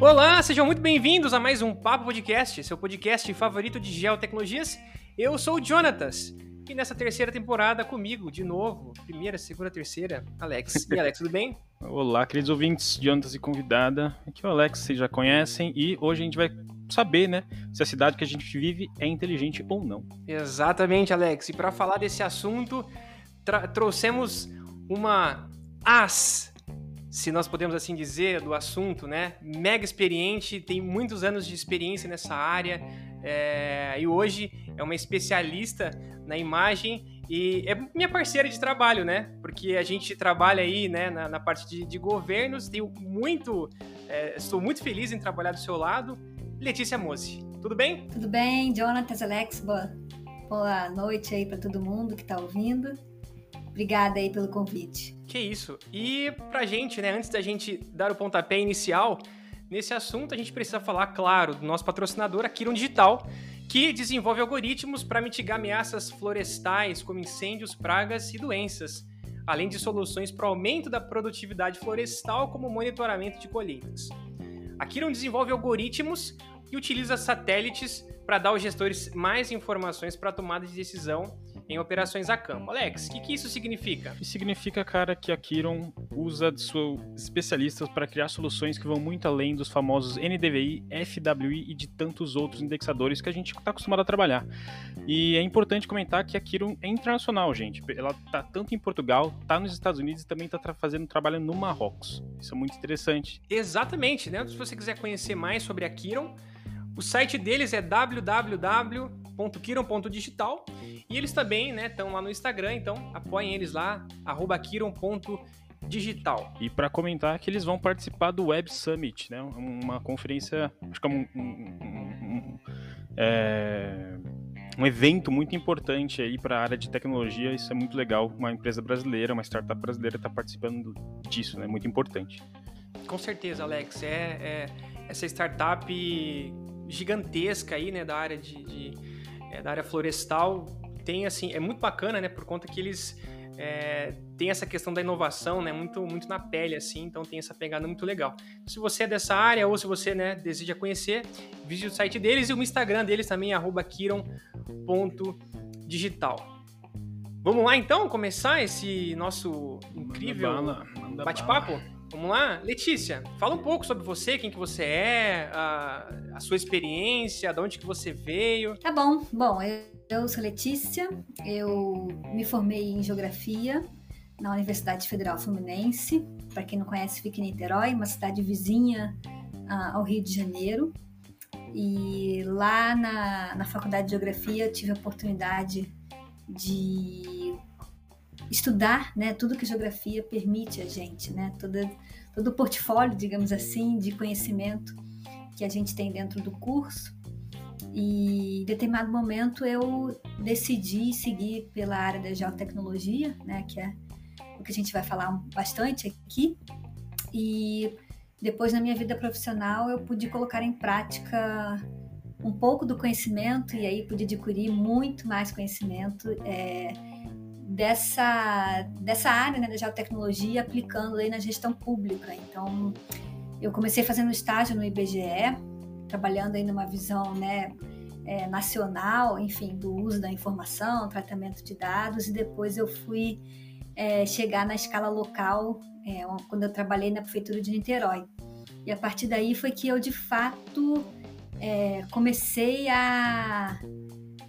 Olá, sejam muito bem-vindos a mais um Papo Podcast, seu podcast favorito de geotecnologias. Eu sou o Jonatas e nessa terceira temporada comigo, de novo, primeira, segunda, terceira, Alex. E Alex, tudo bem? Olá, queridos ouvintes, Jonatas e convidada. Aqui é o Alex, vocês já conhecem e hoje a gente vai saber, né, se a cidade que a gente vive é inteligente ou não. Exatamente, Alex. E para falar desse assunto, trouxemos uma as se nós podemos assim dizer, do assunto, né? Mega experiente, tem muitos anos de experiência nessa área é, e hoje é uma especialista na imagem e é minha parceira de trabalho, né? Porque a gente trabalha aí, né, na, na parte de, de, governos. Tenho muito, é, estou muito feliz em trabalhar do seu lado. Letícia Mose, tudo bem? Tudo bem, Jonathan, Alex, boa, boa noite aí para todo mundo que está ouvindo. Obrigada aí pelo convite. Que isso. E pra gente, né, antes da gente dar o pontapé inicial nesse assunto, a gente precisa falar, claro, do nosso patrocinador, a Kiron Digital, que desenvolve algoritmos para mitigar ameaças florestais, como incêndios, pragas e doenças, além de soluções para o aumento da produtividade florestal, como monitoramento de colheitas. A Kiron desenvolve algoritmos e utiliza satélites para dar aos gestores mais informações para a tomada de decisão em operações a campo. Alex, o que, que, isso significa? Isso significa, cara, que a Kiron usa de seus especialistas para criar soluções que vão muito além dos famosos NDVI, FWI e de tantos outros indexadores que a gente está acostumado a trabalhar. E é importante comentar que a Kiron é internacional, gente. Ela está tanto em Portugal, está nos Estados Unidos e também está fazendo trabalho no Marrocos. Isso é muito interessante. Exatamente, né? Se você quiser conhecer mais sobre a Kiron, o site deles é www.kiron.digital e eles também estão né, lá no Instagram, então apoiem eles lá, kiron.digital. E para comentar que eles vão participar do Web Summit, né, uma conferência, acho que é um, um, um, é, um evento muito importante aí para a área de tecnologia, isso é muito legal, uma empresa brasileira, uma startup brasileira está participando disso, né, muito importante. Com certeza, Alex, é, é essa startup gigantesca aí, né, da área de, de é, da área florestal tem assim é muito bacana, né, por conta que eles é, tem essa questão da inovação, né, muito muito na pele assim, então tem essa pegada muito legal. Se você é dessa área ou se você, né, deseja conhecer, visite o site deles e o Instagram deles também @kiron.digital. Vamos lá então começar esse nosso incrível bate-papo? Vamos lá? Letícia, fala um pouco sobre você, quem que você é, a, a sua experiência, de onde que você veio. Tá bom. Bom, eu, eu sou Letícia, eu me formei em Geografia na Universidade Federal Fluminense. Para quem não conhece, fica em Niterói, uma cidade vizinha uh, ao Rio de Janeiro. E lá na, na Faculdade de Geografia tive a oportunidade de estudar né, tudo que geografia permite a gente, né, todo, todo o portfólio, digamos assim, de conhecimento que a gente tem dentro do curso. E em determinado momento eu decidi seguir pela área da geotecnologia, né, que é o que a gente vai falar bastante aqui. E depois na minha vida profissional eu pude colocar em prática um pouco do conhecimento e aí pude adquirir muito mais conhecimento. É, dessa, dessa área né, da geotecnologia aplicando aí na gestão pública. Então, eu comecei fazendo estágio no IBGE, trabalhando aí numa visão né, é, nacional, enfim, do uso da informação, tratamento de dados, e depois eu fui é, chegar na escala local é, quando eu trabalhei na prefeitura de Niterói. E a partir daí foi que eu de fato é, comecei a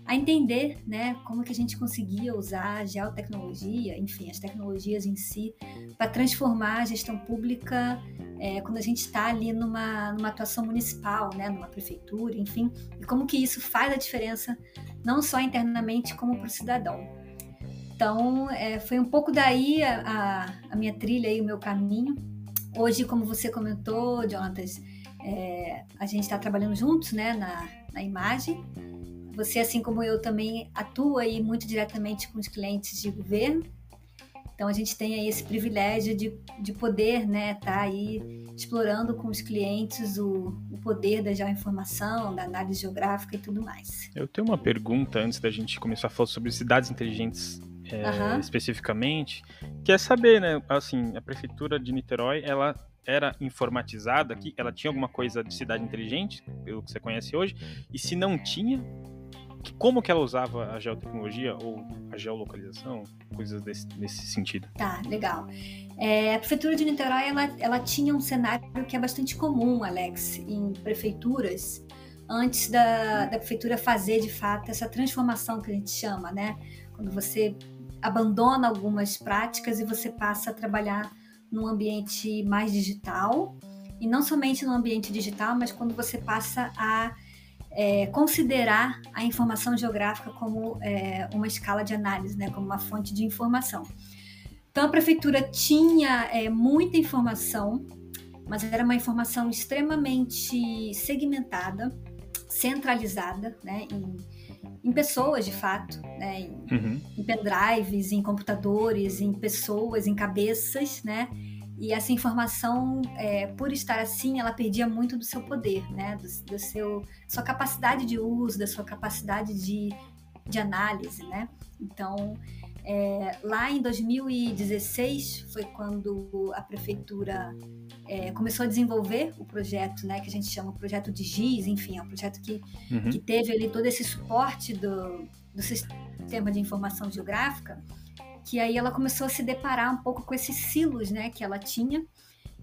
a entender né, como que a gente conseguia usar a geotecnologia, enfim, as tecnologias em si, para transformar a gestão pública é, quando a gente está ali numa, numa atuação municipal, né, numa prefeitura, enfim, e como que isso faz a diferença não só internamente como para o cidadão. Então, é, foi um pouco daí a, a, minha trilha e o meu caminho. Hoje, como você comentou, Jonatas, é, a gente está trabalhando juntos né, na, na imagem, você, assim como eu, também atua aí muito diretamente com os clientes de governo. Então a gente tem aí esse privilégio de, de poder estar né, tá aí explorando com os clientes o, o poder da geoinformação, da análise geográfica e tudo mais. Eu tenho uma pergunta antes da gente começar a falar sobre cidades inteligentes é, uhum. especificamente, que é saber, né, assim, a prefeitura de Niterói, ela era informatizada, que ela tinha alguma coisa de cidade inteligente, pelo que você conhece hoje, e se não tinha, como que ela usava a geotecnologia ou a geolocalização, coisas desse, nesse sentido? Tá, legal. É, a prefeitura de Niterói ela, ela tinha um cenário que é bastante comum, Alex, em prefeituras antes da, da prefeitura fazer de fato essa transformação que a gente chama, né? Quando você abandona algumas práticas e você passa a trabalhar num ambiente mais digital e não somente no ambiente digital, mas quando você passa a é, considerar a informação geográfica como é, uma escala de análise, né, como uma fonte de informação. Então a prefeitura tinha é, muita informação, mas era uma informação extremamente segmentada, centralizada, né, em, em pessoas de fato, né, em, uhum. em pendrives, em computadores, em pessoas, em cabeças, né, e essa informação, é, por estar assim, ela perdia muito do seu poder, né? Do, do seu, sua capacidade de uso, da sua capacidade de, de análise, né? Então, é, lá em 2016 foi quando a prefeitura é, começou a desenvolver o projeto, né, que a gente chama o projeto de GIS, enfim, é um projeto que, uhum. que teve ali todo esse suporte do, do sistema de informação geográfica que aí ela começou a se deparar um pouco com esses silos né, que ela tinha.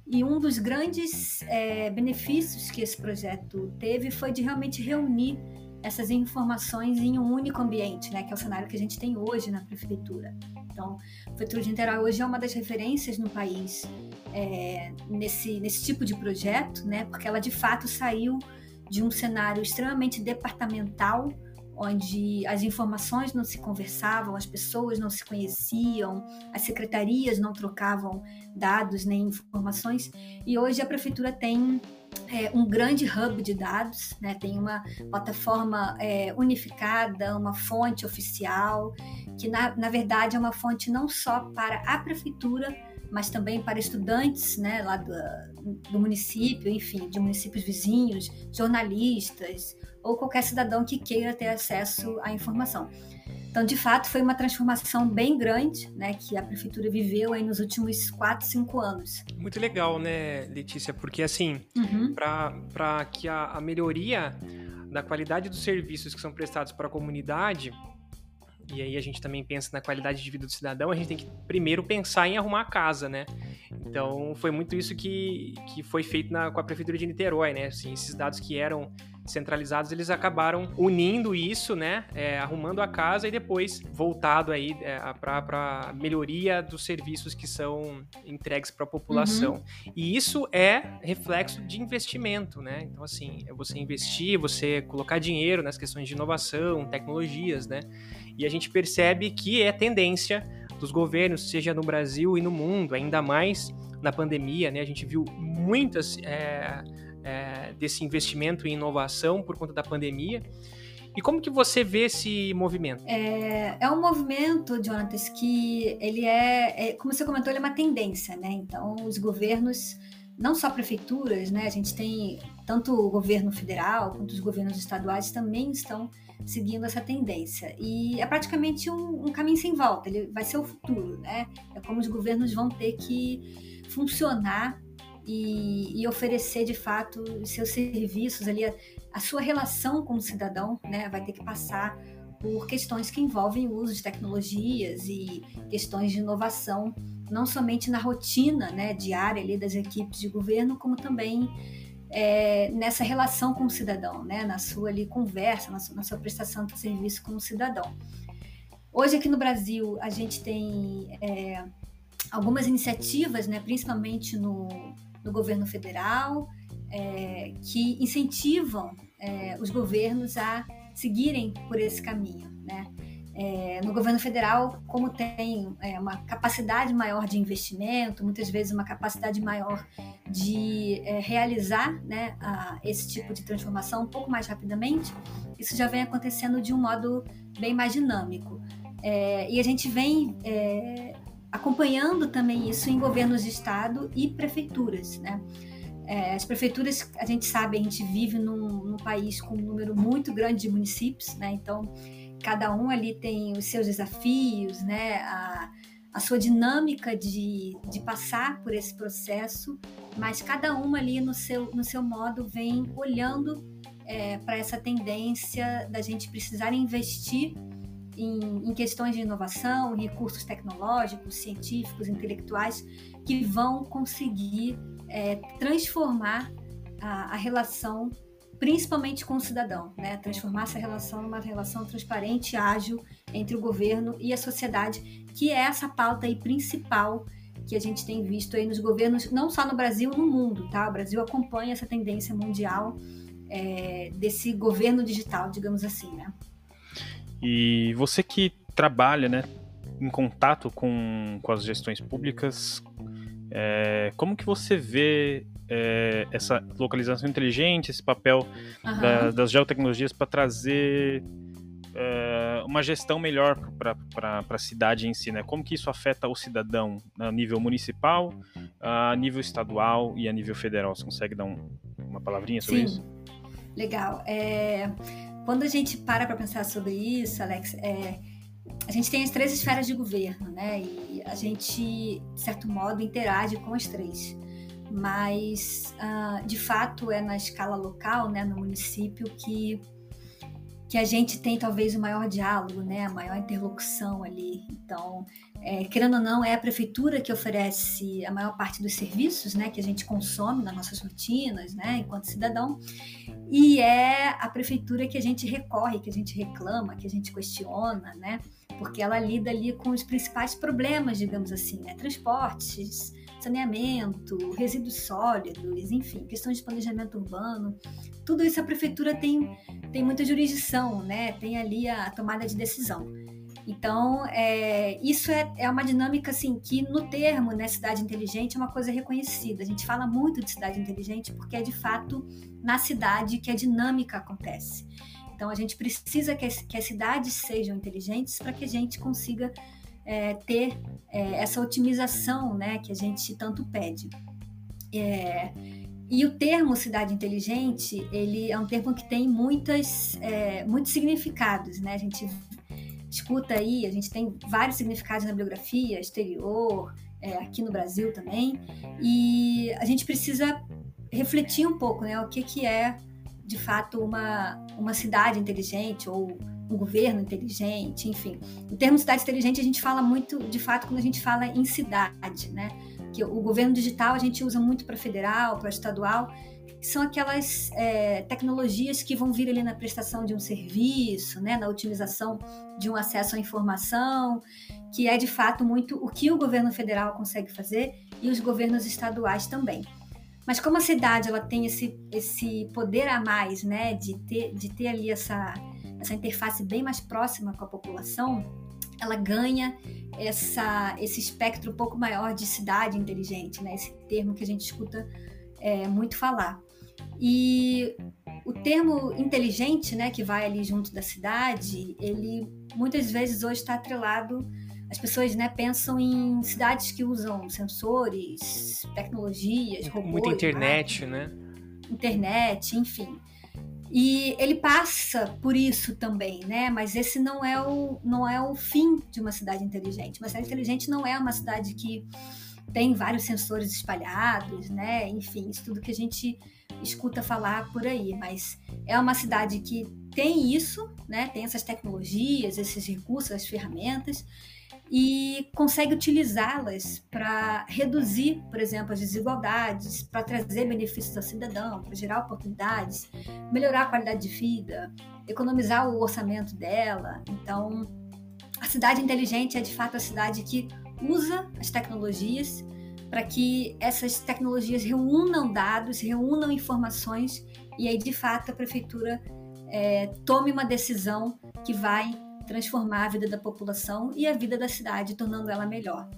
E um dos grandes é, benefícios que esse projeto teve foi de realmente reunir essas informações em um único ambiente, né, que é o cenário que a gente tem hoje na prefeitura. Então, a Prefeitura de Niterói hoje é uma das referências no país é, nesse, nesse tipo de projeto, né, porque ela de fato saiu de um cenário extremamente departamental, onde as informações não se conversavam, as pessoas não se conheciam, as secretarias não trocavam dados nem informações. E hoje a prefeitura tem é, um grande hub de dados, né? tem uma plataforma é, unificada, uma fonte oficial, que na, na verdade é uma fonte não só para a prefeitura, mas também para estudantes né, lá do, do município, enfim, de municípios vizinhos, jornalistas, ou qualquer cidadão que queira ter acesso à informação. Então, de fato, foi uma transformação bem grande, né, que a prefeitura viveu aí nos últimos 4, 5 anos. Muito legal, né, Letícia? Porque, assim, uhum. para que a, a melhoria da qualidade dos serviços que são prestados para a comunidade e aí a gente também pensa na qualidade de vida do cidadão, a gente tem que primeiro pensar em arrumar a casa, né? Então foi muito isso que, que foi feito na, com a Prefeitura de Niterói, né? Assim, esses dados que eram centralizados, eles acabaram unindo isso, né? É, arrumando a casa e depois voltado aí é, para melhoria dos serviços que são entregues para a população. Uhum. E isso é reflexo de investimento, né? Então, assim, é você investir, você colocar dinheiro nas questões de inovação, tecnologias, né? E a gente percebe que é tendência dos governos, seja no Brasil e no mundo, ainda mais na pandemia, né? A gente viu muitas é, é, desse investimento em inovação por conta da pandemia. E como que você vê esse movimento? É, é um movimento, Jonatas, que ele é, é, como você comentou, ele é uma tendência, né? Então, os governos, não só prefeituras, né? A gente tem tanto o governo federal quanto os governos estaduais também estão seguindo essa tendência. E é praticamente um, um, caminho sem volta, ele vai ser o futuro, né? É como os governos vão ter que funcionar e, e oferecer de fato seus serviços ali, a, a, sua relação com o cidadão, né? Vai ter que passar por questões que envolvem o uso de tecnologias e questões de inovação, não somente na rotina né, diária ali das equipes de governo, como também é, nessa relação com o cidadão, né? na sua ali, conversa, na sua, na sua prestação de serviço com o cidadão. Hoje aqui no Brasil a gente tem é, algumas iniciativas, né, principalmente no, no governo federal, é, que incentivam é, os governos a seguirem por esse caminho. Né? É, no governo federal, como tem é, uma capacidade maior de investimento, muitas vezes uma capacidade maior de é, realizar né, a, esse tipo de transformação um pouco mais rapidamente, isso já vem acontecendo de um modo bem mais dinâmico. É, e a gente vem acompanhando também isso em governos de estado e prefeituras. Né? É, as prefeituras, a gente sabe, a gente vive num, num país com um número muito grande de municípios, né? então cada um ali tem os seus desafios, né? A, a sua dinâmica de, de passar por esse processo, mas cada uma ali no seu, no seu modo vem olhando é, para essa tendência da gente precisar investir em, em, questões de inovação, recursos tecnológicos, científicos, intelectuais, que vão conseguir é, transformar a, a, relação, principalmente com o cidadão, né? transformar essa relação numa relação transparente, ágil entre o governo e a sociedade, que é essa pauta aí principal que a gente tem visto aí nos governos, não só no Brasil, no mundo, tá? O Brasil acompanha essa tendência mundial é, desse governo digital, digamos assim, né? E você que trabalha, né, em contato com, com as gestões públicas, é, como que você vê é, essa localização inteligente, esse papel uhum. da, das geotecnologias para trazer é, uma gestão melhor para a cidade em si, né? Como que isso afeta o cidadão a nível municipal, a nível estadual e a nível federal? Você consegue dar um, uma palavrinha sobre Sim. isso? Legal. É, quando a gente para para pensar sobre isso, Alex, é, a gente tem as três esferas de governo, né? E a gente, de certo modo, interage com as três. Mas, uh, de fato, é na escala local, né, no município, que, que a gente tem talvez o maior diálogo, né, a maior interlocução ali. Então, é, querendo ou não, é a prefeitura que oferece a maior parte dos serviços né, que a gente consome nas nossas rotinas, né, enquanto cidadão, e é a prefeitura que a gente recorre, que a gente reclama, que a gente questiona, né, porque ela lida ali com os principais problemas, digamos assim, né, transportes, saneamento, resíduos sólidos, enfim, questões de planejamento urbano, tudo isso a prefeitura tem, tem muita jurisdição, né, tem ali a tomada de decisão. Então, é, isso é, é uma dinâmica assim que no termo, né, cidade inteligente, é uma coisa reconhecida. A gente fala muito de cidade inteligente porque é de fato na cidade que a dinâmica acontece. Então, a gente precisa que as, que as cidades sejam inteligentes para que a gente consiga é, ter é, essa otimização né, que a gente tanto pede. É, e o termo cidade inteligente, ele é um termo que tem muitas, é, muitos significados, né? A gente escuta aí, a gente tem vários significados na bibliografia, exterior, é, aqui no Brasil também, e a gente precisa refletir um pouco, né, o que, que é de fato uma, uma cidade inteligente ou um governo inteligente, enfim. O termo cidade inteligente a gente fala muito, de fato, quando a gente fala em cidade, né? Que o governo digital a gente usa muito para federal, para estadual, são aquelas é, tecnologias que vão vir ali na prestação de um serviço, né, na otimização de um acesso à informação, que é de fato muito o que o governo federal consegue fazer e os governos estaduais também. Mas como a cidade ela tem esse, esse poder a mais, né, de ter, de ter ali essa, essa interface bem mais próxima com a população, ela ganha essa, esse espectro um pouco maior de cidade inteligente, né, esse termo que a gente escuta é, muito falar. E o termo inteligente, né, que vai ali junto da cidade, ele muitas vezes hoje está atrelado. As pessoas, né, pensam em cidades que usam sensores, tecnologias, robôs, muita internet, né? Internet, enfim. E ele passa por isso também, né? Mas esse não é o não é o fim de uma cidade inteligente. Uma cidade inteligente não é uma cidade que tem vários sensores espalhados, né? Enfim, isso tudo que a gente escuta falar por aí, mas é uma cidade que tem isso, né? Tem essas tecnologias, esses recursos, as ferramentas e consegue utilizá-las para reduzir, por exemplo, as desigualdades, para trazer benefícios ao cidadão, para gerar oportunidades, melhorar a qualidade de vida, economizar o orçamento dela. Então, a cidade inteligente é de fato a cidade que usa as tecnologias para que essas tecnologias reúnam dados, reúnam informações e aí de fato a prefeitura é, tome uma decisão que vai transformar a vida da população e a vida da cidade, tornando ela melhor.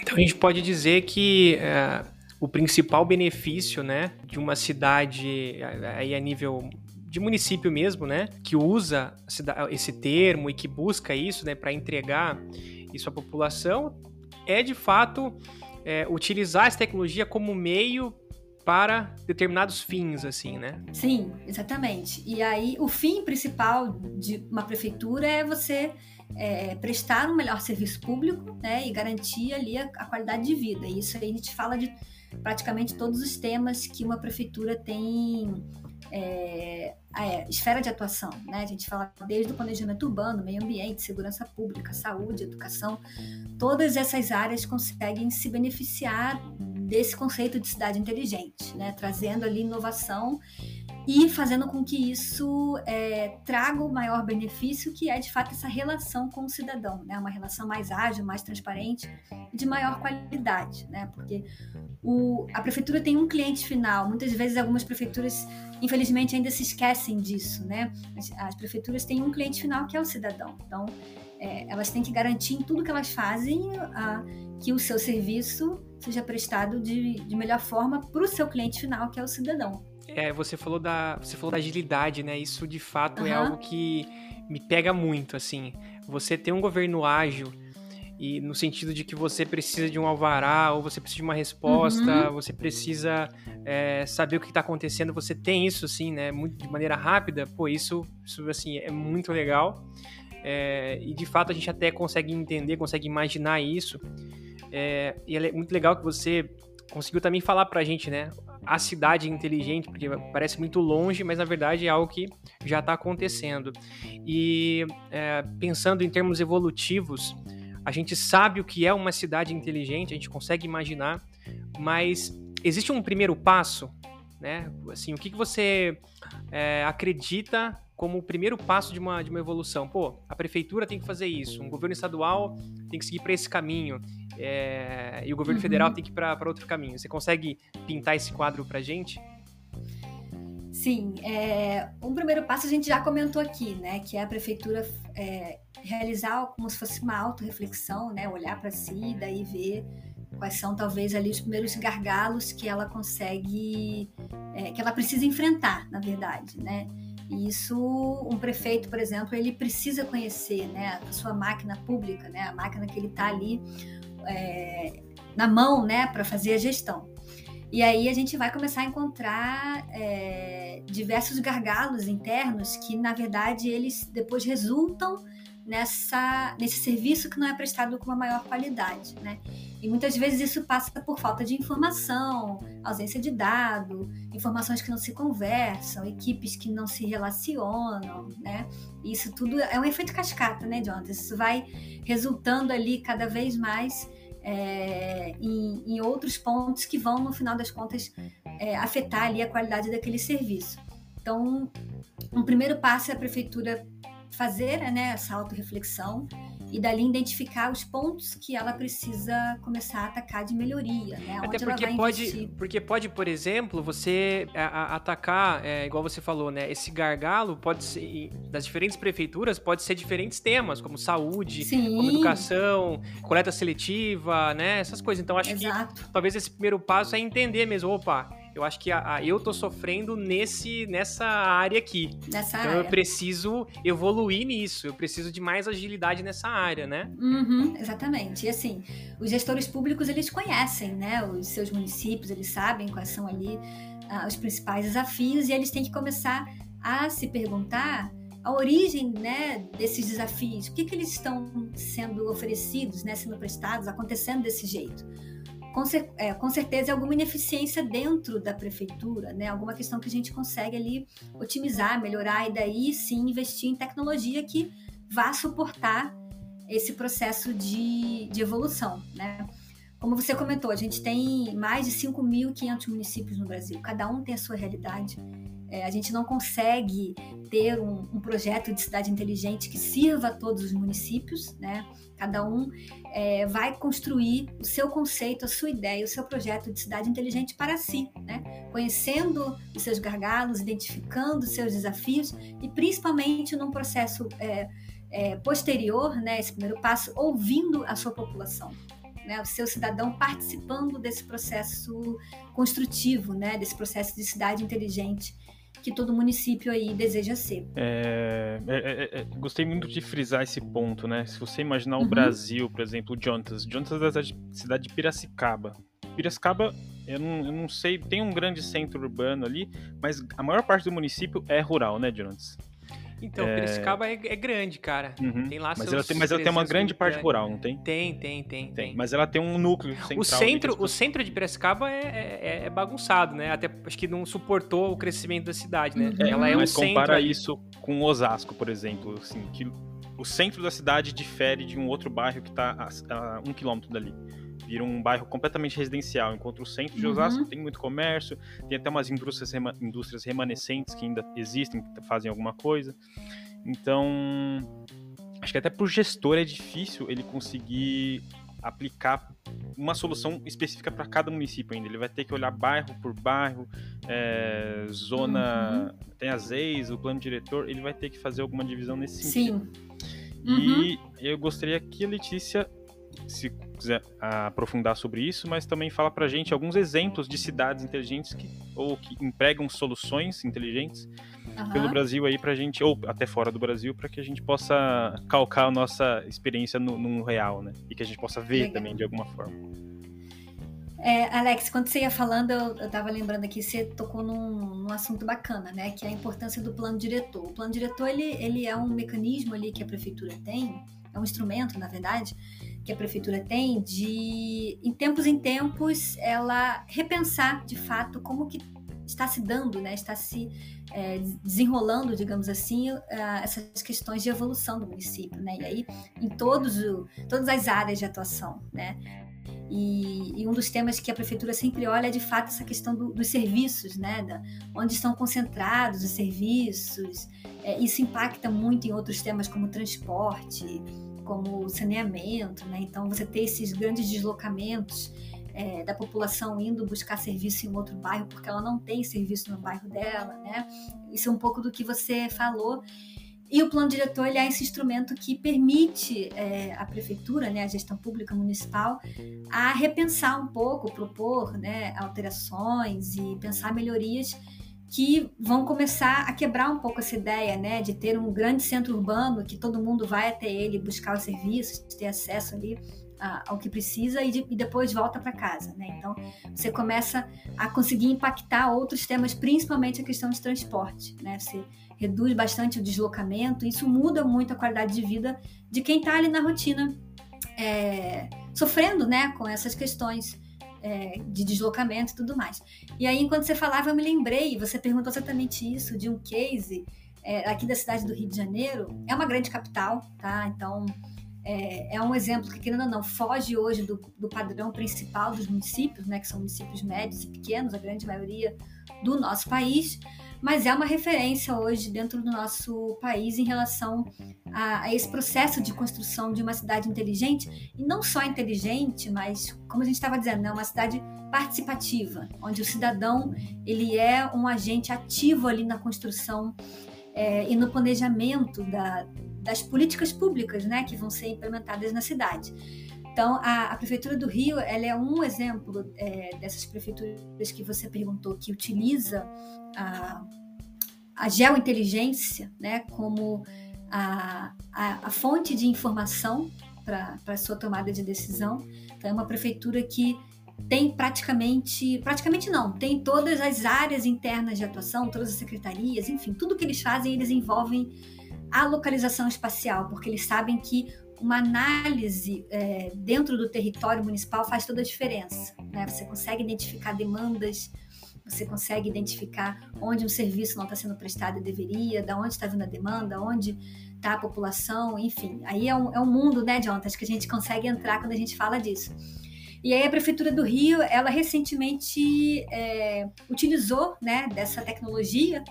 Então a gente pode dizer que é, o principal benefício, né, de uma cidade aí a nível de município mesmo, né, que usa esse termo e que busca isso, né, para entregar isso à população, é de fato é, utilizar essa tecnologia como meio para determinados fins, assim, né? Sim, exatamente. E aí, o fim principal de uma prefeitura é você é, prestar um melhor serviço público né, e garantir ali a, a, qualidade de vida. E isso aí a gente fala de praticamente todos os temas que uma prefeitura tem é, é, esfera de atuação. Né? A gente fala desde o planejamento urbano, meio ambiente, segurança pública, saúde, educação. Todas essas áreas conseguem se beneficiar desse conceito de cidade inteligente, né? trazendo ali inovação e fazendo com que isso é, traga o maior benefício, que é de fato essa relação com o cidadão, né? uma relação mais ágil, mais transparente e de maior qualidade, né? porque o, a prefeitura tem um cliente final, muitas vezes algumas prefeituras, infelizmente, ainda se esquecem disso, né? as, as prefeituras têm um cliente final que é o cidadão, então é, elas têm que garantir em tudo que elas fazem a, que o seu serviço seja prestado de, de melhor forma para o seu cliente final, que é o cidadão. É, você falou da, você falou da agilidade, né? Isso de fato uhum. é algo que me pega muito, assim. Você ter um governo ágil e no sentido de que você precisa de um alvará ou você precisa de uma resposta, uhum. você precisa é, saber o que está acontecendo, você tem isso, assim, né? Muito, de maneira rápida, pô, isso, isso assim, é muito legal. É, e de fato a gente até consegue entender, consegue imaginar isso. É, e é muito legal que você conseguiu também falar pra gente, né? A cidade inteligente, porque parece muito longe, mas na verdade é algo que já está acontecendo. E é, pensando em termos evolutivos, a gente sabe o que é uma cidade inteligente, a gente consegue imaginar, mas existe um primeiro passo, né? Assim, o que, que você é, acredita como o primeiro passo de uma, de uma evolução? Pô, a prefeitura tem que fazer isso, um governo estadual tem que seguir para esse caminho é, e o governo uhum. federal tem que ir para outro caminho. Você consegue pintar esse quadro para gente? Sim, é, um primeiro passo a gente já comentou aqui, né, que é a prefeitura é, realizar como se fosse uma autorreflexão, né, olhar para si e daí ver quais são talvez ali os primeiros gargalos que ela consegue, é, que ela precisa enfrentar, na verdade, né. E isso, um prefeito, por exemplo, ele precisa conhecer, né, a sua máquina pública, né, a máquina que ele está ali é, na mão, né, para fazer a gestão. E aí a gente vai começar a encontrar é, diversos gargalos internos que, na verdade, eles depois resultam nessa, nesse serviço que não é prestado com uma maior qualidade, né? E muitas vezes isso passa por falta de informação, ausência de dado, informações que não se conversam, equipes que não se relacionam, né? E isso tudo é um efeito cascata, né, Jonathan? Isso vai resultando ali cada vez mais é, em, em, outros pontos que vão, no final das contas, é, afetar ali a qualidade daquele serviço. Então, um primeiro passo é a prefeitura fazer né, essa autorreflexão e dali identificar os pontos que ela precisa começar a atacar de melhoria, né? Até porque pode, porque pode, por exemplo, você a, a, atacar, é, igual você falou, né? Esse gargalo pode ser das diferentes prefeituras pode ser diferentes temas, como saúde, Sim. como educação, coleta seletiva, né? Essas coisas. Então acho Exato. que talvez esse primeiro passo é entender mesmo, opa, eu acho que a, a, eu tô sofrendo nesse, nessa área aqui. Nessa então área. eu preciso evoluir nisso, eu preciso de mais agilidade nessa área, né? Uhum, exatamente. E assim, os gestores públicos, eles conhecem, né, os seus municípios, eles sabem quais são ali uh, os principais desafios e eles têm que começar a se perguntar a origem né, desses desafios, o que, que eles estão sendo oferecidos, né, sendo prestados, acontecendo desse jeito com, é, com certeza é alguma ineficiência dentro da prefeitura, né? Alguma questão que a gente consegue ali otimizar, melhorar e daí sim investir em tecnologia que vá suportar esse processo de, de evolução, né? Como você comentou, a gente tem mais de 5.500 municípios no Brasil, cada um tem a sua realidade. É, a gente não consegue ter um, um, projeto de cidade inteligente que sirva a todos os municípios, né? Cada um é, vai construir o seu conceito, a sua ideia, o seu projeto de cidade inteligente para si, né? Conhecendo os seus gargalos, identificando os seus desafios e principalmente num processo é, é posterior, né? Esse primeiro passo, ouvindo a sua população. Né, o seu cidadão participando desse processo construtivo, né, desse processo de cidade inteligente que todo município aí deseja ser. É, é, é, é, gostei muito de frisar esse ponto, né? Se você imaginar o uhum. Brasil, por exemplo, o Jontas, Jontas é da cidade de Piracicaba. Piracicaba, eu não, eu não sei, tem um grande centro urbano ali, mas a maior parte do município é rural, né, Jontas? Então, é... Piracicaba é, é, grande, cara. Uhum. Tem lá mas seus ela tem, Mas ela tem uma grande parte rural, não tem? Tem, tem, tem, tem. Mas ela tem um núcleo central. O centro, o centro de Piracicaba é, é, é, bagunçado, né? Até acho que não suportou o crescimento da cidade, né? Uhum. Ela é mas um compara isso com Osasco, por exemplo, assim, que o centro da cidade difere de um outro bairro que está a, a um quilômetro dali vira um bairro completamente residencial, enquanto o centro de Osasco uhum. tem muito comércio, tem até umas indústrias, rema, indústrias remanescentes que ainda existem, que fazem alguma coisa. Então, acho que até para o gestor é difícil ele conseguir aplicar uma solução específica para cada município ainda. Ele vai ter que olhar bairro por bairro, é, zona. Uhum. Tem as EIs, o plano diretor, ele vai ter que fazer alguma divisão nesse sentido. Sim. E uhum. eu gostaria que a Letícia se quiser aprofundar sobre isso, mas também fala para gente alguns exemplos de cidades inteligentes que, ou que empregam soluções inteligentes uhum. pelo Brasil aí para gente, ou até fora do Brasil, para que a gente possa calcar a nossa experiência no, no real, né? E que a gente possa ver Legal. também de alguma forma. É, Alex, quando você ia falando, eu, estava lembrando aqui, você tocou num, num, assunto bacana, né? Que é a importância do plano diretor. O plano diretor, ele, ele é um mecanismo ali que a prefeitura tem, é um instrumento, na verdade, que a prefeitura tem de, em tempos em tempos, ela repensar de fato como que está se dando, né, está se é, desenrolando, digamos assim, uh, essas questões de evolução do município, né, e aí em todos o, todas as áreas de atuação, né, e, e, um dos temas que a prefeitura sempre olha é de fato essa questão do, dos serviços, né, da, onde estão concentrados os serviços, é, isso impacta muito em outros temas como transporte, como saneamento, né? Então você ter esses grandes deslocamentos é, da população indo buscar serviço em outro bairro porque ela não tem serviço no bairro dela, né? Isso é um pouco do que você falou. E o plano diretor ele é esse instrumento que permite é, à prefeitura, né, a gestão pública municipal, a repensar um pouco, propor né, alterações e pensar melhorias que vão começar a quebrar um pouco essa ideia, né, de ter um grande centro urbano que todo mundo vai até ele buscar os serviços, ter acesso ali ao que precisa e, de, e depois volta para casa, né? Então você começa a conseguir impactar outros temas, principalmente a questão de transporte, né? Você reduz bastante o deslocamento, isso muda muito a qualidade de vida de quem está ali na rotina, é, sofrendo, né, com essas questões é, de deslocamento e tudo mais. E aí, enquanto você falava, eu me lembrei, você perguntou exatamente isso, de um case é, aqui da cidade do Rio de Janeiro. É uma grande capital, tá? Então, é, é um exemplo que, querendo ou não, foge hoje do, do padrão principal dos municípios, né? Que são municípios médios e pequenos, a grande maioria do nosso país mas é uma referência hoje dentro do nosso país em relação a, a, esse processo de construção de uma cidade inteligente, e não só inteligente, mas, como a gente estava dizendo, né, uma cidade participativa, onde o cidadão ele é um agente ativo ali na construção é, e no planejamento da, das políticas públicas né, que vão ser implementadas na cidade. Então, a, a, Prefeitura do Rio ela é um exemplo é, dessas prefeituras que você perguntou, que utiliza a, a geointeligência né, como a, a, a fonte de informação para a sua tomada de decisão. Então, é uma prefeitura que tem praticamente, praticamente não, tem todas as áreas internas de atuação, todas as secretarias, enfim, tudo que eles fazem, eles envolvem a localização espacial, porque eles sabem que uma análise é, dentro do território municipal faz toda a diferença. Né? Você consegue identificar demandas, você consegue identificar onde um serviço não está sendo prestado e deveria, da onde está vindo a demanda, onde está a população, enfim. Aí é um, é um mundo, né, Jonathan, que a gente consegue entrar quando a gente fala disso. E aí a Prefeitura do Rio, ela recentemente é, utilizou né, dessa tecnologia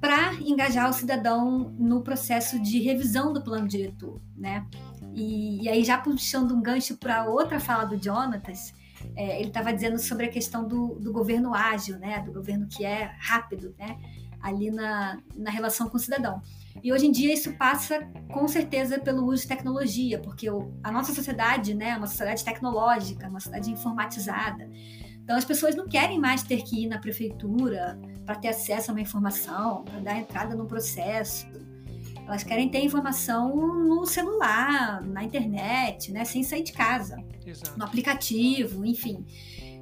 para engajar o cidadão no processo de revisão do plano diretor, né? E, e aí já puxando um gancho para outra fala do Jonatas, é, ele estava dizendo sobre a questão do, do, governo ágil, né? Do governo que é rápido, né? Ali na, na relação com o cidadão. E hoje em dia isso passa com certeza pelo uso de tecnologia, porque o, a nossa sociedade, né, é uma sociedade tecnológica, uma sociedade informatizada. Então as pessoas não querem mais ter que ir na prefeitura para ter acesso a uma informação, para dar entrada no processo. Elas querem ter informação no celular, na internet, né, sem sair de casa, Exato. no aplicativo, enfim.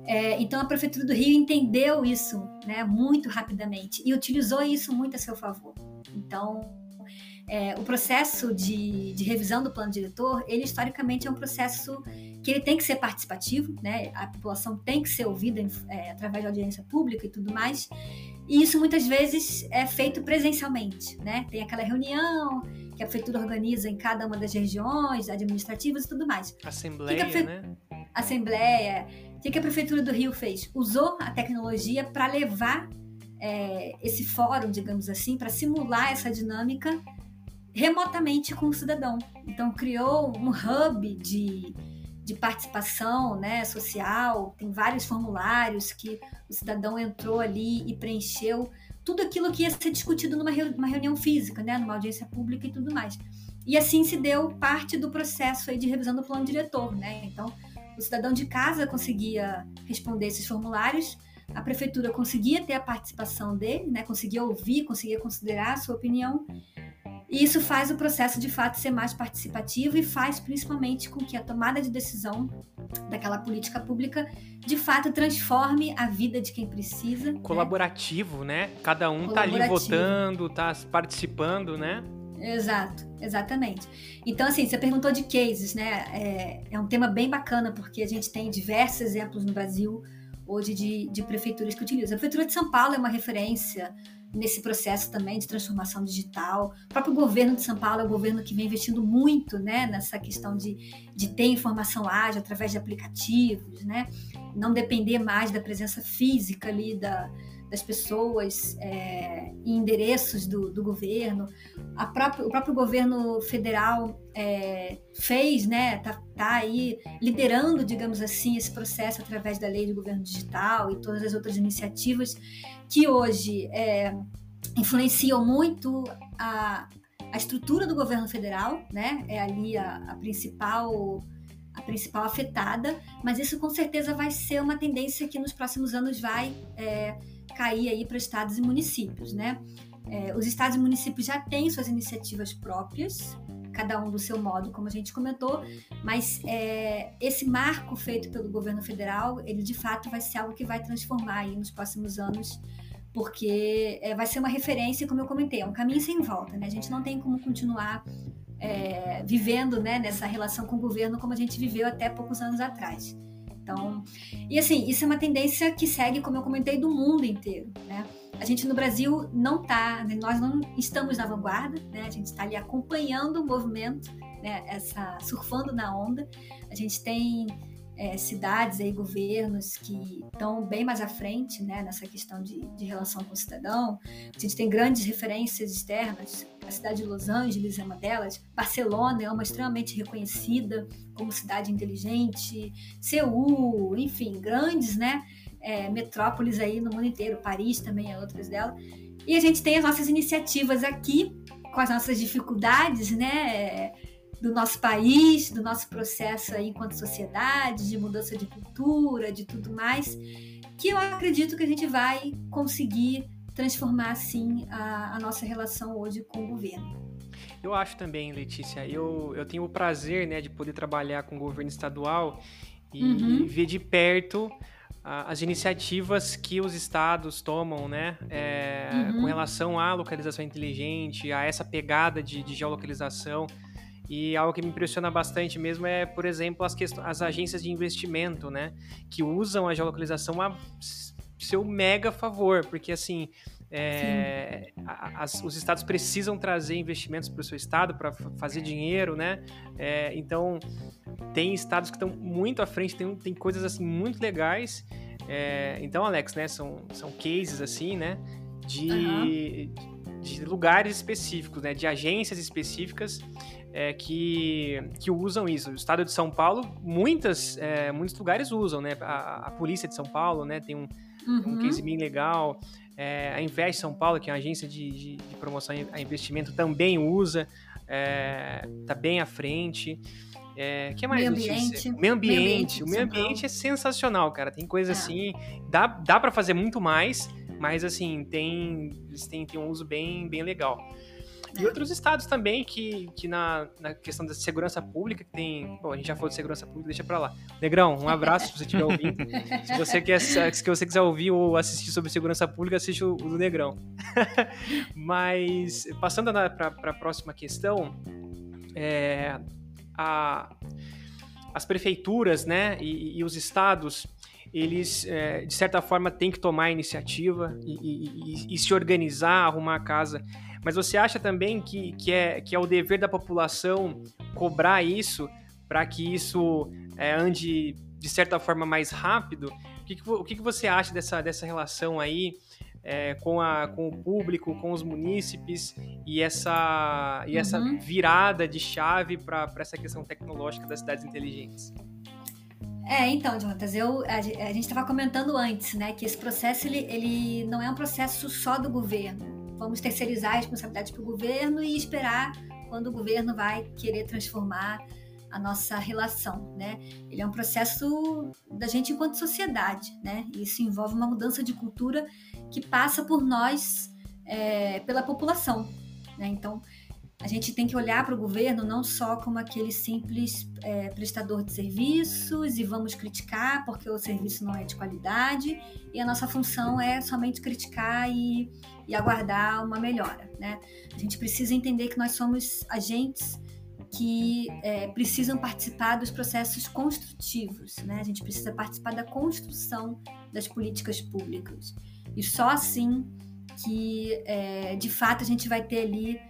É, então a prefeitura do Rio entendeu isso, né, muito rapidamente e utilizou isso muito a seu favor. Então é, o processo de, de, revisão do plano diretor, ele historicamente é um processo que ele tem que ser participativo, né? A população tem que ser ouvida é, através de audiência pública e tudo mais. E isso muitas vezes é feito presencialmente, né? Tem aquela reunião que a prefeitura organiza em cada uma das regiões administrativas e tudo mais. Assembleia, que que né? Assembleia. O que a prefeitura do Rio fez? Usou a tecnologia para levar é, esse fórum, digamos assim, para simular essa dinâmica remotamente com o cidadão. Então criou um hub de, de participação né, social, tem vários formulários que o cidadão entrou ali e preencheu tudo aquilo que ia ser discutido numa reunião física, né, numa audiência pública e tudo mais. E assim se deu parte do processo aí de revisão do plano diretor, né? Então, o cidadão de casa conseguia responder esses formulários, a prefeitura conseguia ter a participação dele, né? Conseguia ouvir, conseguia considerar a sua opinião e isso faz o processo de fato ser mais participativo e faz principalmente com que a tomada de decisão daquela política pública de fato transforme a vida de quem precisa. Né? Colaborativo, né? né? Cada um tá ali votando, tá participando, né? Exato, exatamente. Então, assim, você perguntou de cases, né? É, é um tema bem bacana, porque a gente tem diversos exemplos no Brasil hoje de, de prefeituras que utilizam. A Prefeitura de São Paulo é uma referência nesse processo também de transformação digital. O próprio governo de São Paulo é um governo que vem investindo muito né, nessa questão de, de ter informação ágil através de aplicativos, né? não depender mais da presença física ali da, das pessoas é, em endereços do, do governo. Próprio, o próprio governo federal é, fez, né, tá, tá, aí liderando, digamos assim, esse processo através da lei de governo digital e todas as outras iniciativas que hoje é, influenciam muito a, a estrutura do governo federal, né? É ali a, a principal a principal afetada, mas isso com certeza vai ser uma tendência que nos próximos anos vai é, cair aí para estados e municípios, né? É, os estados e municípios já têm suas iniciativas próprias, cada um do seu modo, como a gente comentou, mas é, esse marco feito pelo governo federal, ele de fato vai ser algo que vai transformar aí nos próximos anos, porque é, vai ser uma referência, como eu comentei, é um caminho sem volta, né? A gente não tem como continuar é, vivendo né, nessa relação com o governo como a gente viveu até poucos anos atrás. Então, e assim, isso é uma tendência que segue, como eu comentei, do mundo inteiro, né? A gente no Brasil não está, né? nós não estamos na vanguarda, né? A gente está ali acompanhando o movimento, né? Essa surfando na onda. A gente tem é, cidades aí, governos que estão bem mais à frente né, nessa questão de, de relação com o cidadão. A gente tem grandes referências externas, a cidade de Los Angeles é uma delas, Barcelona é uma extremamente reconhecida como cidade inteligente, Seul, enfim, grandes né, é, metrópoles aí no mundo inteiro, Paris também é outras delas. E a gente tem as nossas iniciativas aqui, com as nossas dificuldades, né? Do nosso país, do nosso processo aí enquanto sociedade, de mudança de cultura, de tudo mais, que eu acredito que a gente vai conseguir transformar, sim, a, a nossa relação hoje com o governo. Eu acho também, Letícia, eu, eu tenho o prazer né, de poder trabalhar com o governo estadual e, uhum. ver de perto as iniciativas que os estados tomam, né, é, uhum. com relação à localização inteligente, a essa pegada de, de geolocalização. E algo que me impressiona bastante mesmo é, por exemplo, as, as agências de investimento, né? Que usam a geolocalização a seu mega favor, porque assim. É, as, os estados precisam trazer investimentos para o seu estado para fazer dinheiro, né? É, então tem estados que estão muito à frente, tem, tem coisas assim muito legais. É, então, Alex, né? São, são cases assim, né? De, uhum. de lugares específicos, né? De agências específicas é, que, que usam isso. O estado de São Paulo, muitas, é, muitos lugares usam, né? A, a, polícia de São Paulo, né? Tem um, uhum. um case bem legal. É, a Invest São Paulo, que é uma agência de, de, de promoção a investimento, também usa. É, tá bem à frente. É, que mais meio ambiente. Meio ambiente. O meio ambiente é sensacional, cara. Tem coisa é. assim. Dá, dá para fazer muito mais, mas assim, tem, tem, tem um uso bem, bem legal. E é. outros estados também que, que na, na questão da segurança pública, que tem. Bom, a gente já falou de segurança pública, deixa pra lá. Negrão, um abraço se você estiver ouvindo. se você quer se você quiser ouvir ou assistir sobre segurança pública, assiste o, o do Negrão. Mas, passando para a próxima questão, é, a, as prefeituras né, e, e os estados eles, é, de certa forma, têm que tomar a iniciativa e, e, e, se organizar, arrumar a casa. Mas você acha também que, que, é, que é o dever da população cobrar isso para que isso é, ande, de certa forma, mais rápido? O que, que, o que, que você acha dessa, dessa relação aí é, com, a, com o público, com os munícipes e essa, e essa uhum. virada de chave para essa questão tecnológica das cidades inteligentes? É, então, Jonatas, eu, a, a gente estava comentando antes, né, que esse processo ele, ele não é um processo só do governo. Vamos terceirizar a responsabilidade para o governo e esperar quando o governo vai querer transformar a nossa relação, né? Ele é um processo da gente enquanto sociedade, né? Isso envolve uma mudança de cultura que passa por nós, é, pela população, né? Então, a gente tem que olhar para o governo não só como aquele simples é, prestador de serviços e vamos criticar porque o serviço não é de qualidade e a nossa função é somente criticar e, e aguardar uma melhora. Né? A gente precisa entender que nós somos agentes que é, precisam participar dos processos construtivos. Né? A gente precisa participar da construção das políticas públicas. E só assim que, é, de fato, a gente vai ter ali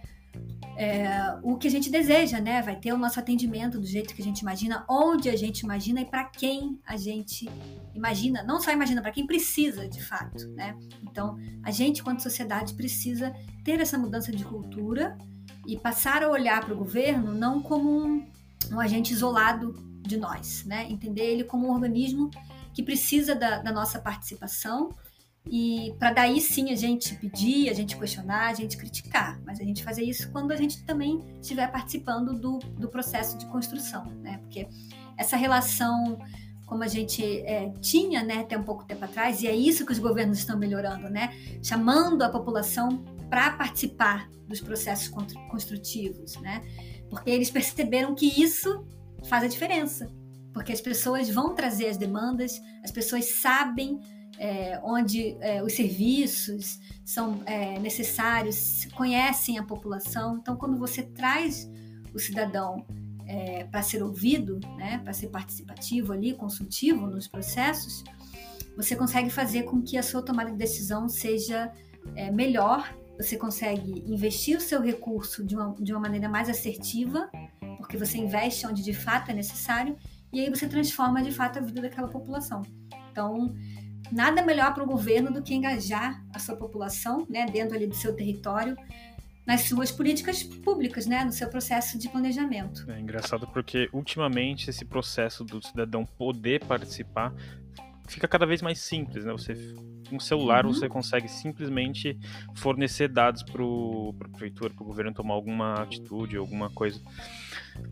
é, o que a gente deseja, né? Vai ter o nosso atendimento do jeito que a gente imagina, onde a gente imagina e para quem a gente imagina. Não só imagina, para quem precisa de fato, né? Então, a gente, quanto sociedade, precisa ter essa mudança de cultura e passar a olhar para o governo não como um, um, agente isolado de nós, né? Entender ele como um organismo que precisa da, da nossa participação e para daí sim a gente pedir, a gente questionar, a gente criticar, mas a gente fazer isso quando a gente também estiver participando do, do processo de construção, né? Porque essa relação, como a gente é, tinha, né, até um pouco tempo atrás, e é isso que os governos estão melhorando, né? Chamando a população para participar dos processos construtivos, né? Porque eles perceberam que isso faz a diferença, porque as pessoas vão trazer as demandas, as pessoas sabem é, onde é, os serviços são é, necessários, conhecem a população. Então, quando você traz o cidadão é, para ser ouvido, né, para ser participativo ali, consultivo nos processos, você consegue fazer com que a sua tomada de decisão seja é, melhor, você consegue investir o seu recurso de uma, de uma maneira mais assertiva, porque você investe onde de fato é necessário, e aí você transforma de fato a vida daquela população. Então, nada melhor para o governo do que engajar a sua população, né, dentro ali do seu território, nas suas políticas públicas, né, no seu processo de planejamento. É engraçado porque ultimamente esse processo do cidadão poder participar fica cada vez mais simples, né? Você com um celular uhum. você consegue simplesmente fornecer dados para a prefeitura, para o governo tomar alguma atitude, alguma coisa.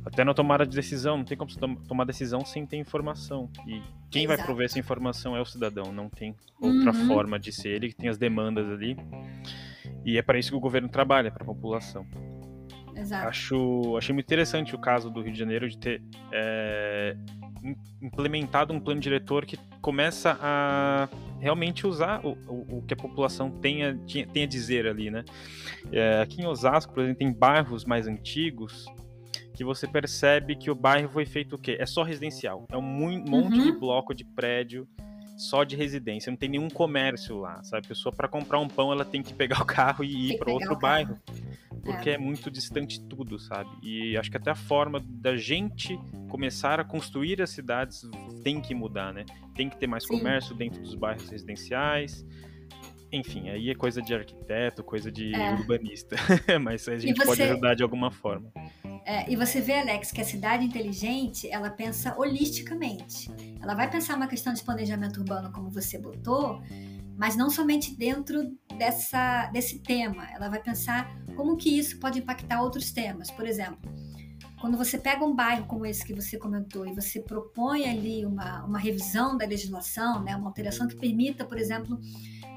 Até na tomada de decisão, não tem como você tomar decisão sem ter informação. E quem Exato. vai prover essa informação é o cidadão, não tem outra uhum. forma de ser. Ele que tem as demandas ali. E é para isso que o governo trabalha, para a população. Exato. Acho, achei muito interessante o caso do Rio de Janeiro de ter é, implementado um plano diretor que começa a realmente usar o, o, o que a população tem a, tem a dizer ali, né? É, aqui em Osasco, por exemplo, tem bairros mais antigos que você percebe que o bairro foi feito o quê? É só residencial. É um monte uhum. de bloco de prédio só de residência, não tem nenhum comércio lá, sabe? A pessoa para comprar um pão, ela tem que pegar o carro e ir para outro bairro. Porque é. é muito distante tudo, sabe? E acho que até a forma da gente começar a construir as cidades tem que mudar, né? Tem que ter mais Sim. comércio dentro dos bairros residenciais. Enfim, aí é coisa de arquiteto, coisa de é. urbanista. Mas a gente você... pode ajudar de alguma forma. É, e você vê, Alex, que a cidade inteligente, ela pensa holisticamente. Ela vai pensar uma questão de planejamento urbano, como você botou, mas não somente dentro dessa, desse tema. Ela vai pensar como que isso pode impactar outros temas. Por exemplo, quando você pega um bairro como esse que você comentou e você propõe ali uma, uma revisão da legislação, né, uma alteração que permita, por exemplo,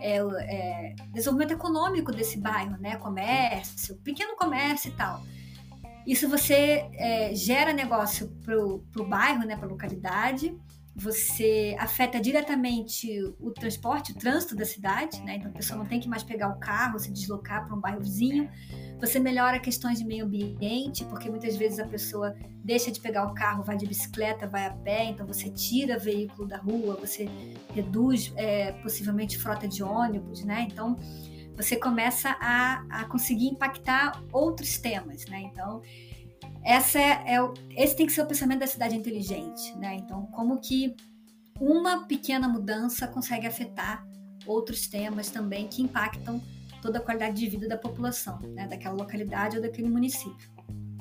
é, é, desenvolvimento econômico desse bairro, né, comércio, pequeno comércio e tal. Isso você é, gera negócio para o bairro, né, para a localidade, você afeta diretamente o transporte, o trânsito da cidade, né? Então a pessoa não tem que mais pegar o carro, se deslocar para um bairro vizinho. Você melhora questões de meio ambiente, porque muitas vezes a pessoa deixa de pegar o carro, vai de bicicleta, vai a pé, então você tira veículo da rua, você reduz é, possivelmente frota de ônibus, né? Então você começa a, a conseguir impactar outros temas, né? Então essa é, é, esse tem que ser o pensamento da cidade inteligente, né? Então, como que uma pequena mudança consegue afetar outros temas também que impactam toda a qualidade de vida da população, né? daquela localidade ou daquele município.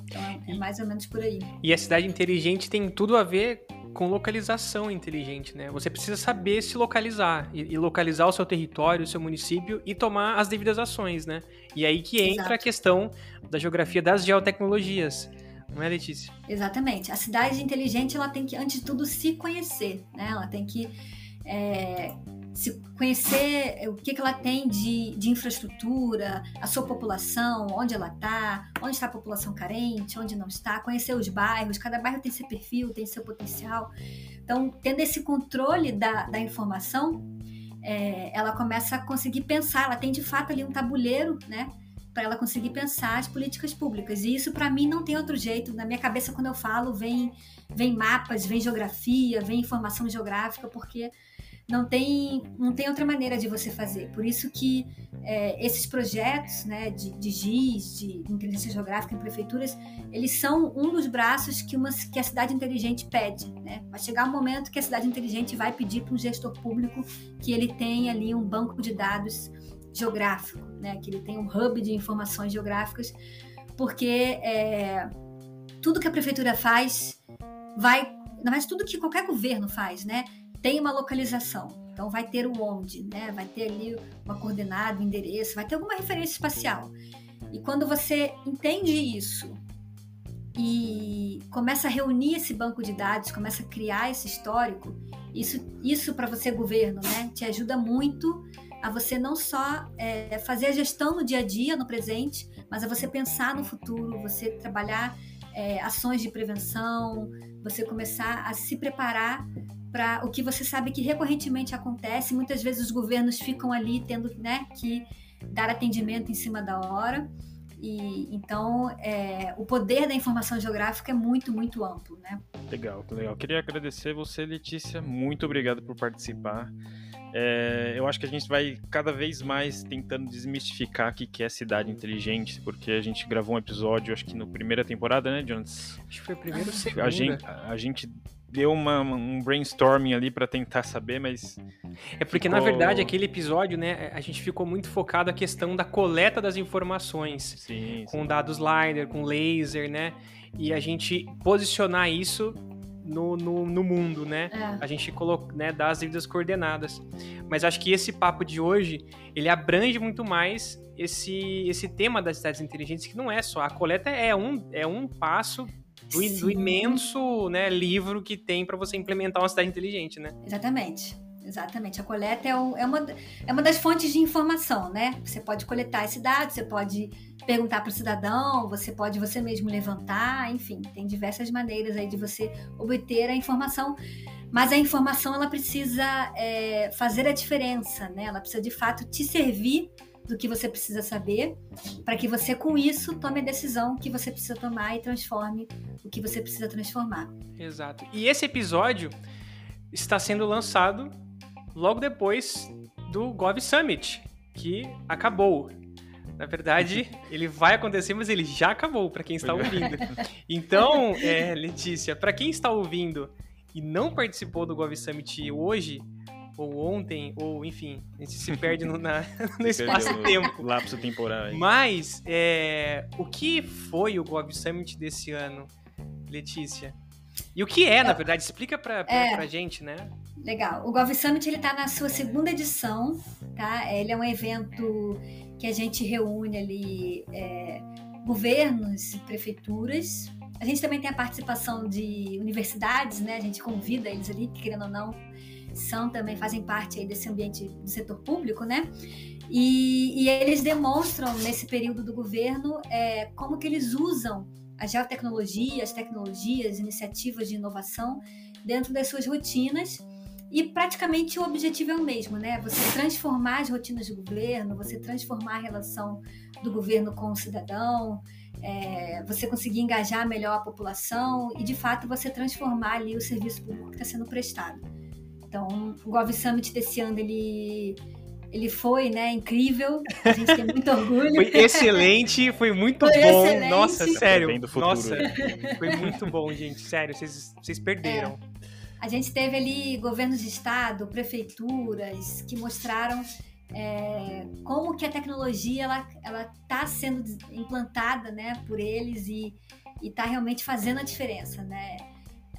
Então, é, é mais ou menos por aí. E a cidade inteligente tem tudo a ver com localização inteligente, né? Você precisa saber se localizar e, e, localizar o seu território, o seu município e tomar as devidas ações, né? E aí que entra Exato. a questão da geografia das geotecnologias. Não é, Letícia? Exatamente. A cidade inteligente, ela tem que, antes de tudo, se conhecer, né? Ela tem que é, se conhecer o que, que ela tem de, de infraestrutura, a sua população, onde ela está, onde está a população carente, onde não está, conhecer os bairros, cada bairro tem seu perfil, tem seu potencial. Então, tendo esse controle da, da informação, é, ela começa a conseguir pensar, ela tem de fato ali um tabuleiro, né? para ela conseguir pensar as políticas públicas. E isso para mim não tem outro jeito. Na minha cabeça quando eu falo vem vem mapas, vem geografia, vem informação geográfica, porque não tem não tem outra maneira de você fazer. Por isso que é, esses projetos, né, de, de GIS, de inteligência geográfica em prefeituras, eles são um dos braços que uma que a cidade inteligente pede, né? Vai chegar um momento que a cidade inteligente vai pedir para um gestor público que ele tenha ali um banco de dados geográfico, né? que ele tem um hub de informações geográficas, porque é, tudo que a prefeitura faz vai, na verdade, tudo que qualquer governo faz, né, tem uma localização. Então vai ter o onde, né? Vai ter ali uma coordenada, um endereço, vai ter alguma referência espacial. E quando você entende isso e começa a reunir esse banco de dados, começa a criar esse histórico, isso, isso para você governo, né, te ajuda muito a você não só é, fazer a gestão no dia a dia, no presente, mas a você pensar no futuro, você trabalhar é, ações de prevenção, você começar a se preparar para o que você sabe que recorrentemente acontece. Muitas vezes os governos ficam ali tendo né, que dar atendimento em cima da hora. E então é, o poder da informação geográfica é muito, muito amplo, né? Legal, legal. Queria agradecer você, Letícia. Muito obrigado por participar. É, eu acho que a gente vai cada vez mais tentando desmistificar o que é cidade inteligente, porque a gente gravou um episódio, acho que na primeira temporada, né, Jones? Acho que foi o primeiro ou A gente, a gente deu uma, um brainstorming ali para tentar saber, mas. É porque, ficou... na verdade, aquele episódio, né, a gente ficou muito focado na questão da coleta das informações. Sim, com sim. dados LiDAR, com laser, né? E a gente posicionar isso no, no, no mundo, né? É. A gente coloca, né, dá as devidas coordenadas. Mas acho que esse papo de hoje, ele abrange muito mais esse, esse tema das cidades inteligentes, que não é só. A coleta é um, é um passo do, do imenso né, livro que tem para você implementar uma cidade inteligente, né? Exatamente. Exatamente. A coleta é, o, é, uma, é uma das fontes de informação, né? Você pode coletar esse dado, você pode perguntar para o cidadão, você pode você mesmo levantar, enfim, tem diversas maneiras aí de você obter a informação. Mas a informação ela precisa é, fazer a diferença, né? Ela precisa de fato te servir do que você precisa saber, para que você com isso tome a decisão que você precisa tomar e transforme o que você precisa transformar. Exato. E esse episódio está sendo lançado logo depois do Gov Summit, que acabou. Na verdade, ele vai acontecer, mas ele já acabou para quem está ouvindo. Então, é, Letícia, para quem está ouvindo e não participou do Gov Summit hoje, ou ontem, ou enfim, a gente se perde no, na, no espaço-tempo. Lapso temporal. Mas, é, o que foi o Gov Summit desse ano, Letícia? E o que é, na verdade? Explica pra, pra, é, pra gente, né? Legal. O Gov Summit ele tá na sua segunda edição, tá? Ele é um evento que a gente reúne ali é, governos e prefeituras A gente também tem a participação de universidades, né? A gente convida eles ali, que querendo ou não, são também fazem parte aí desse ambiente do setor público, né? E, e eles demonstram nesse período do governo é, como que eles usam a geotecnologia, as tecnologias, iniciativas de inovação dentro das suas rotinas. E praticamente o objetivo é o mesmo, né? Você transformar as rotinas do governo, você transformar a relação do governo com o cidadão, é, você conseguir engajar melhor a população e, de fato, você transformar ali o serviço público que está sendo prestado. Então, o Gov Summit desse ano, ele, ele foi, né, incrível. A gente tem muito orgulho. Foi excelente, foi muito foi bom. Excelente. Nossa, sério. Nossa, foi muito bom, gente. Sério, vocês, vocês perderam. É. A gente teve ali governos de estado, prefeituras, que mostraram é, como que a tecnologia ela ela está sendo implantada né por eles e está realmente fazendo a diferença né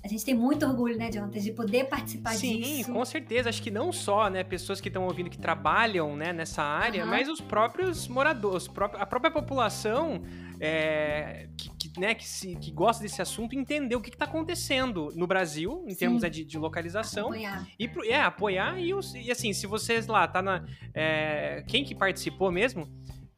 a gente tem muito orgulho, né, Jonathan, de poder participar Sim, disso. Sim, com certeza. Acho que não só, né, pessoas que estão ouvindo que trabalham, né, nessa área, uhum. mas os próprios moradores, a própria população é, que, que, né, que, se, que gosta desse assunto entender o que está acontecendo no Brasil, em Sim. termos é, de, de, localização. Apoiar. E, é, apoiar e, e assim, se vocês lá, tá na. É, quem que participou mesmo?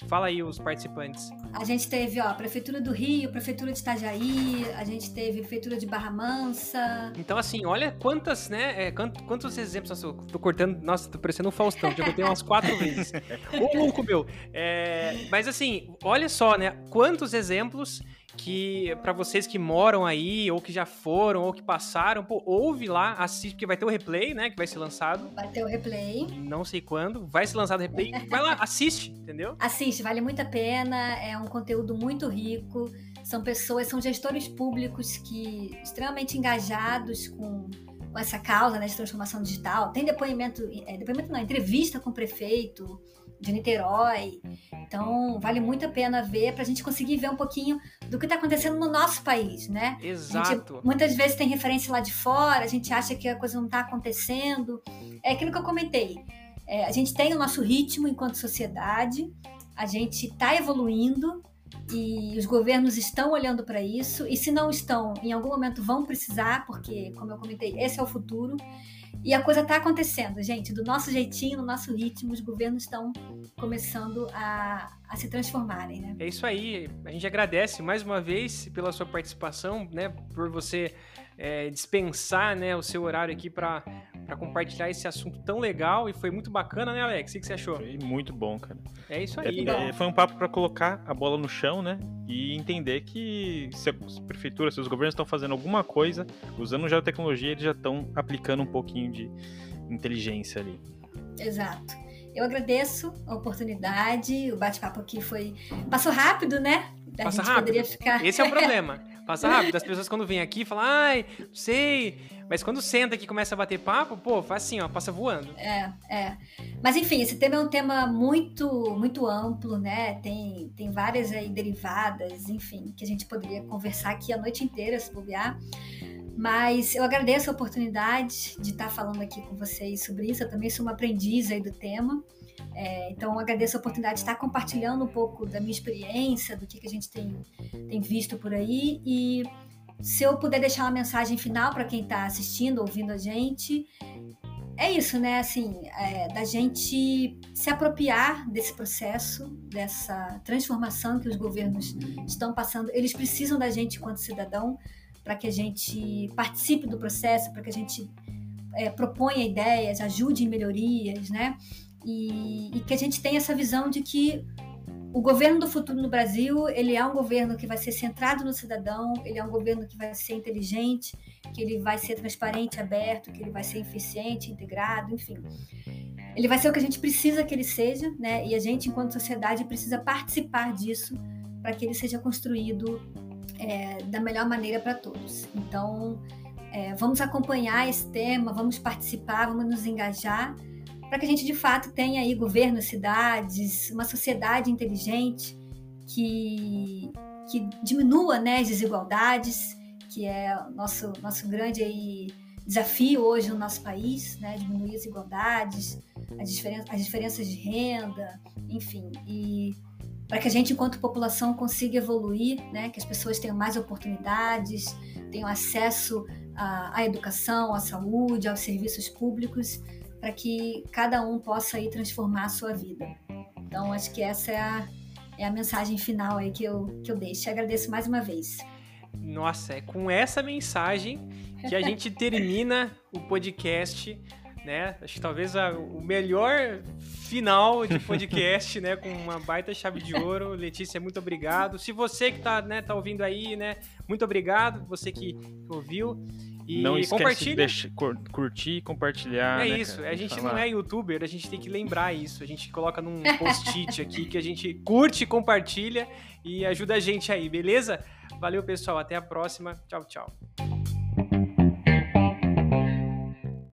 Fala aí os participantes. A gente teve, ó, Prefeitura do Rio, Prefeitura de Itajaí, a gente teve Prefeitura de Barra Mansa. Então, assim, olha quantas, né, é, quantos, quantos exemplos, nossa, eu tô cortando, nossa, tô parecendo um Faustão, já botei umas quatro vezes. Ô, louco, meu! É, mas, assim, olha só, né, quantos exemplos que para vocês que moram aí, ou que já foram, ou que passaram, pô, ouve lá, assiste, porque vai ter o replay, né? Que vai ser lançado. Vai ter o replay. Não sei quando, vai ser lançado o replay. vai lá, assiste, entendeu? Assiste, vale muito a pena, é um conteúdo muito rico. São pessoas, são gestores públicos que extremamente engajados com, com essa causa né, de transformação digital. Tem depoimento, é, depoimento não, entrevista com o prefeito, de Niterói. Então, vale muito a pena ver para a gente conseguir ver um pouquinho do que está acontecendo no nosso país, né? Exato. Gente, muitas vezes tem referência lá de fora, a gente acha que a coisa não está acontecendo. É aquilo que eu comentei. É, a gente tem o nosso ritmo enquanto sociedade, a gente está evoluindo e os governos estão olhando para isso. E se não estão, em algum momento vão precisar, porque, como eu comentei, esse é o futuro. E a coisa está acontecendo, gente, do nosso jeitinho, no nosso ritmo, os governos estão começando a, a se transformarem, né? É isso aí. A gente agradece mais uma vez pela sua participação, né? Por você é, dispensar né, o seu horário aqui para compartilhar esse assunto tão legal e foi muito bacana, né, Alex? O que você achou? Foi muito bom, cara. É isso aí. É, é, foi um papo para colocar a bola no chão, né? E entender que se a prefeitura, se os governos estão fazendo alguma coisa, usando já a tecnologia, eles já estão aplicando um pouquinho de inteligência ali. Exato. Eu agradeço a oportunidade, o bate-papo aqui foi. Passou rápido, né? A Passa rápido. Ficar... Esse é o problema. Passa rápido. As pessoas quando vêm aqui falam, ai, não sei. Mas quando senta aqui e começa a bater papo, pô, faz assim, ó, passa voando. É, é. Mas enfim, esse tema é um tema muito, muito amplo, né? Tem, tem várias aí derivadas, enfim, que a gente poderia conversar aqui a noite inteira, se bobear. Mas eu agradeço a oportunidade de estar falando aqui com vocês sobre isso. Eu também sou uma aprendiz aí do tema. É, então, agradeço a oportunidade de estar compartilhando um pouco da minha experiência, do que, que a gente tem, tem visto por aí. E se eu puder deixar uma mensagem final para quem está assistindo, ouvindo a gente, é isso, né? Assim, é, da gente se apropriar desse processo, dessa transformação que os governos estão passando. Eles precisam da gente enquanto cidadão para que a gente participe do processo, para que a gente é, proponha ideias, ajude em melhorias, né? E, e, que a gente tenha essa visão de que o governo do futuro no Brasil ele é um governo que vai ser centrado no cidadão, ele é um governo que vai ser inteligente, que ele vai ser transparente, aberto, que ele vai ser eficiente, integrado, enfim. Ele vai ser o que a gente precisa que ele seja, né? E a gente, enquanto sociedade, precisa participar disso para que ele seja construído é, da melhor maneira para todos. Então, é, vamos acompanhar esse tema, vamos participar, vamos nos engajar para que a gente de fato tenha aí governos, cidades, uma sociedade inteligente que, que diminua né, as desigualdades, que é nosso, nosso grande aí desafio hoje no nosso país, né, diminuir as desigualdades, as, diferen as diferenças de renda, enfim, e para que a gente, enquanto população, consiga evoluir, né? que as pessoas tenham mais oportunidades, tenham acesso à educação, à saúde, aos serviços públicos, para que cada um possa aí transformar a sua vida. Então, acho que essa é a, é a mensagem final aí que eu, que eu deixo. Eu agradeço mais uma vez. Nossa, é com essa mensagem que a gente termina o podcast né? Acho que talvez a, o melhor final de podcast, né? Com uma baita chave de ouro. Letícia, muito obrigado. Se você que tá, né, tá ouvindo aí, né? Muito obrigado. Você que ouviu. E não esquece de deixar, curtir e compartilhar. É né, isso. Cara? A gente Falar. não é youtuber, a gente tem que lembrar isso. A gente coloca num post-it aqui que a gente curte, compartilha e ajuda a gente aí, beleza? Valeu, pessoal. Até a próxima. Tchau, tchau.